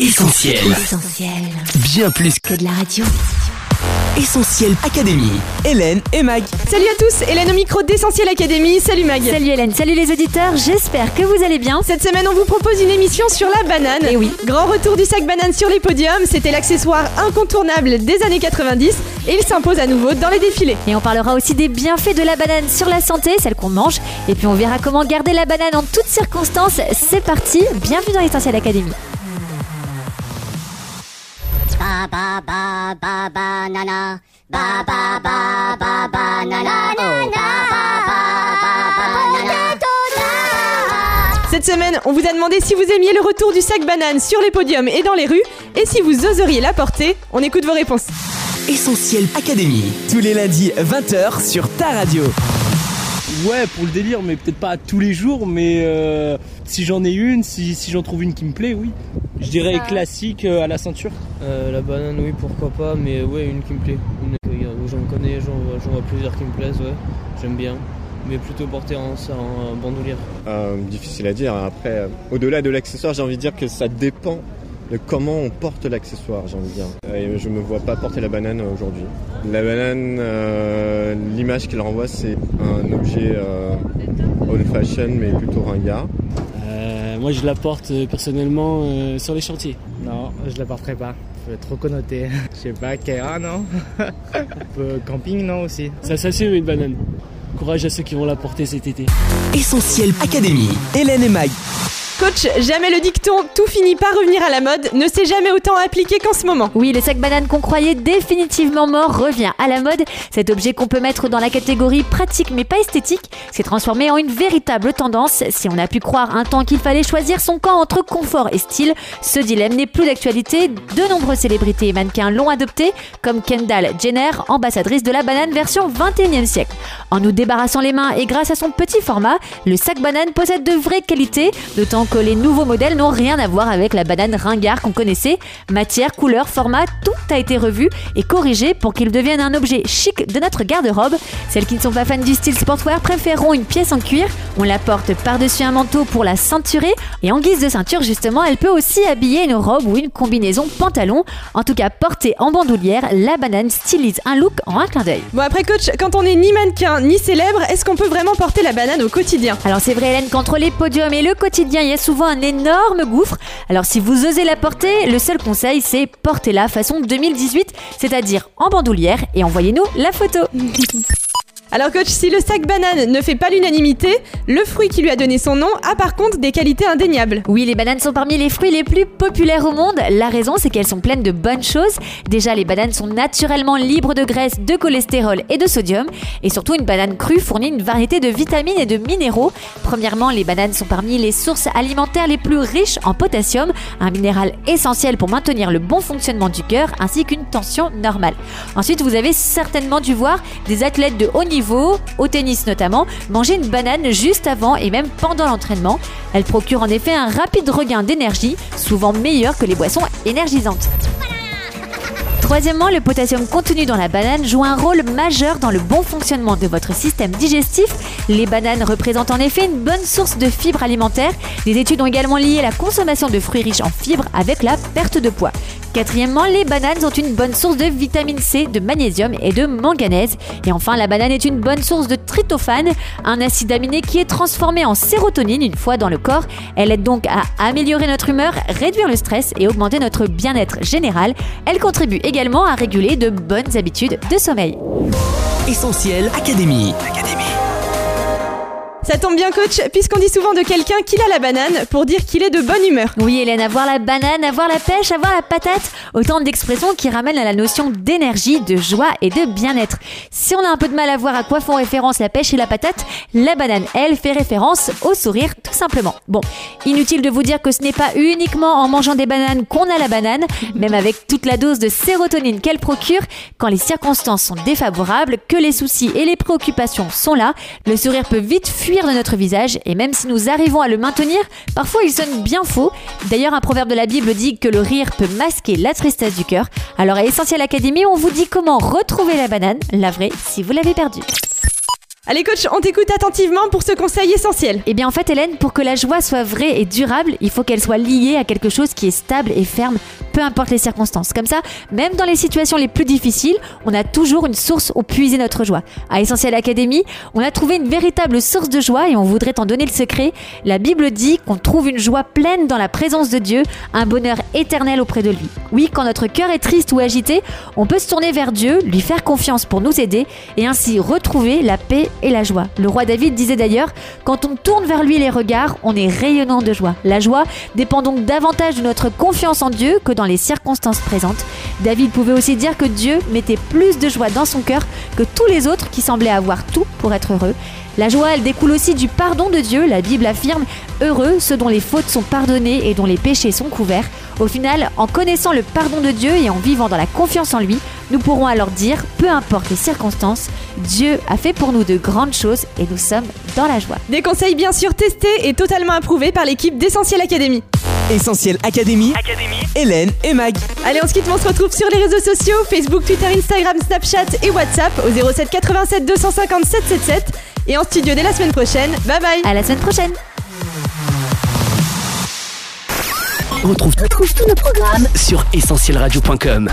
Essentiel. Essentiel. Bien plus Que de la radio. Essentiel Académie. Hélène et Mag. Salut à tous, Hélène au micro d'Essentiel Académie. Salut Mag. Salut Hélène, salut les auditeurs, j'espère que vous allez bien. Cette semaine, on vous propose une émission sur la banane. Eh oui. Grand retour du sac banane sur les podiums. C'était l'accessoire incontournable des années 90 et il s'impose à nouveau dans les défilés. Et on parlera aussi des bienfaits de la banane sur la santé, celle qu'on mange. Et puis on verra comment garder la banane en toutes circonstances. C'est parti, bienvenue dans l'Essentiel Académie. Ba ba ba ba banana. Ba ba ba ba banana. Oh, ba ba ba ba banana. Cette semaine, on vous a demandé si vous aimiez le retour du sac banane sur les podiums et dans les rues et si vous oseriez la porter. On écoute vos réponses. Essentiel Académie. Tous les lundis 20h sur ta radio. Ouais, pour le délire, mais peut-être pas tous les jours, mais euh, si j'en ai une, si, si j'en trouve une qui me plaît, oui. Je dirais classique euh, à la ceinture. Euh, la banane, oui, pourquoi pas, mais ouais, une qui me plaît. Une j'en connais, j'en vois, j'en vois plusieurs qui me plaisent, ouais, j'aime bien. Mais plutôt porter en, en bandoulière. Euh, difficile à dire. Après, euh, au-delà de l'accessoire, j'ai envie de dire que ça dépend de comment on porte l'accessoire, j'ai envie de dire. Et je me vois pas porter la banane aujourd'hui. La banane, euh, l'image qu'elle renvoie, c'est un objet euh, old fashion, mais plutôt ringard. Euh, moi, je la porte personnellement euh, sur les chantiers. Non, je la porterai pas. Faut être trop connoté. Je sais pas, Kaira, non? Un peu camping, non aussi Ça s'assume une banane. Courage à ceux qui vont la porter cet été. Essentiel Académie. Hélène et Mag. Coach, jamais le dicton tout finit par revenir à la mode ne s'est jamais autant appliqué qu'en ce moment. Oui, le sac banane qu'on croyait définitivement mort revient à la mode. Cet objet qu'on peut mettre dans la catégorie pratique mais pas esthétique s'est transformé en une véritable tendance. Si on a pu croire un temps qu'il fallait choisir son camp entre confort et style, ce dilemme n'est plus d'actualité. De nombreuses célébrités et mannequins l'ont adopté, comme Kendall Jenner, ambassadrice de la banane version 21e siècle. En nous débarrassant les mains et grâce à son petit format, le sac banane possède de vraies qualités, d'autant que les nouveaux modèles n'ont rien à voir avec la banane ringard qu'on connaissait. Matière, couleur, format, tout a été revu et corrigé pour qu'il devienne un objet chic de notre garde-robe. Celles qui ne sont pas fans du style sportwear préféreront une pièce en cuir. On la porte par-dessus un manteau pour la ceinturer et en guise de ceinture justement, elle peut aussi habiller une robe ou une combinaison pantalon. En tout cas, portée en bandoulière, la banane stylise un look en un clin d'œil. Bon après coach, quand on n'est ni mannequin ni célèbre, est-ce qu'on peut vraiment porter la banane au quotidien? Alors c'est vrai Hélène qu'entre les podiums et le quotidien, il y a souvent un énorme gouffre. Alors si vous osez la porter, le seul conseil c'est portez-la façon 2018, c'est-à-dire en bandoulière et envoyez-nous la photo. Alors coach, si le sac banane ne fait pas l'unanimité, le fruit qui lui a donné son nom a par contre des qualités indéniables. Oui, les bananes sont parmi les fruits les plus populaires au monde. La raison, c'est qu'elles sont pleines de bonnes choses. Déjà, les bananes sont naturellement libres de graisse, de cholestérol et de sodium. Et surtout, une banane crue fournit une variété de vitamines et de minéraux. Premièrement, les bananes sont parmi les sources alimentaires les plus riches en potassium, un minéral essentiel pour maintenir le bon fonctionnement du cœur ainsi qu'une tension normale. Ensuite, vous avez certainement dû voir des athlètes de haut niveau au tennis notamment, manger une banane juste avant et même pendant l'entraînement. Elle procure en effet un rapide regain d'énergie, souvent meilleur que les boissons énergisantes. Troisièmement, le potassium contenu dans la banane joue un rôle majeur dans le bon fonctionnement de votre système digestif. Les bananes représentent en effet une bonne source de fibres alimentaires. Des études ont également lié la consommation de fruits riches en fibres avec la perte de poids. Quatrièmement, les bananes sont une bonne source de vitamine C, de magnésium et de manganèse. Et enfin, la banane est une bonne source de tryptophane, un acide aminé qui est transformé en sérotonine une fois dans le corps. Elle aide donc à améliorer notre humeur, réduire le stress et augmenter notre bien-être général. Elle contribue également à réguler de bonnes habitudes de sommeil. Essentiel Académie. Ça tombe bien coach, puisqu'on dit souvent de quelqu'un qu'il a la banane pour dire qu'il est de bonne humeur. Oui Hélène, avoir la banane, avoir la pêche, avoir la patate, autant d'expressions qui ramènent à la notion d'énergie, de joie et de bien-être. Si on a un peu de mal à voir à quoi font référence la pêche et la patate, la banane, elle, fait référence au sourire tout simplement. Bon, inutile de vous dire que ce n'est pas uniquement en mangeant des bananes qu'on a la banane, même avec toute la dose de sérotonine qu'elle procure, quand les circonstances sont défavorables, que les soucis et les préoccupations sont là, le sourire peut vite fuir de notre visage et même si nous arrivons à le maintenir, parfois il sonne bien faux. D'ailleurs, un proverbe de la Bible dit que le rire peut masquer la tristesse du cœur. Alors à Essentiel Académie, on vous dit comment retrouver la banane, la vraie, si vous l'avez perdue. Allez coach, on t'écoute attentivement pour ce conseil essentiel. Eh bien en fait Hélène, pour que la joie soit vraie et durable, il faut qu'elle soit liée à quelque chose qui est stable et ferme, peu importe les circonstances. Comme ça, même dans les situations les plus difficiles, on a toujours une source où puiser notre joie. À Essentiel Academy, on a trouvé une véritable source de joie et on voudrait t'en donner le secret. La Bible dit qu'on trouve une joie pleine dans la présence de Dieu, un bonheur éternel auprès de lui. Oui, quand notre cœur est triste ou agité, on peut se tourner vers Dieu, lui faire confiance pour nous aider et ainsi retrouver la paix et la joie. Le roi David disait d'ailleurs, quand on tourne vers lui les regards, on est rayonnant de joie. La joie dépend donc davantage de notre confiance en Dieu que dans les circonstances présentes. David pouvait aussi dire que Dieu mettait plus de joie dans son cœur que tous les autres qui semblaient avoir tout pour être heureux. La joie, elle découle aussi du pardon de Dieu. La Bible affirme Heureux ceux dont les fautes sont pardonnées et dont les péchés sont couverts. Au final, en connaissant le pardon de Dieu et en vivant dans la confiance en lui, nous pourrons alors dire, peu importe les circonstances, Dieu a fait pour nous de grandes choses et nous sommes dans la joie. Des conseils bien sûr testés et totalement approuvés par l'équipe d'Essentiel Academy. Essentiel Académie, Hélène et Mag. Allez, on se quitte, on se retrouve sur les réseaux sociaux Facebook, Twitter, Instagram, Snapchat et WhatsApp au 07 87 250 777 et en studio dès la semaine prochaine. Bye bye. À la semaine prochaine. On retrouve tous nos programmes sur essentielradio.com.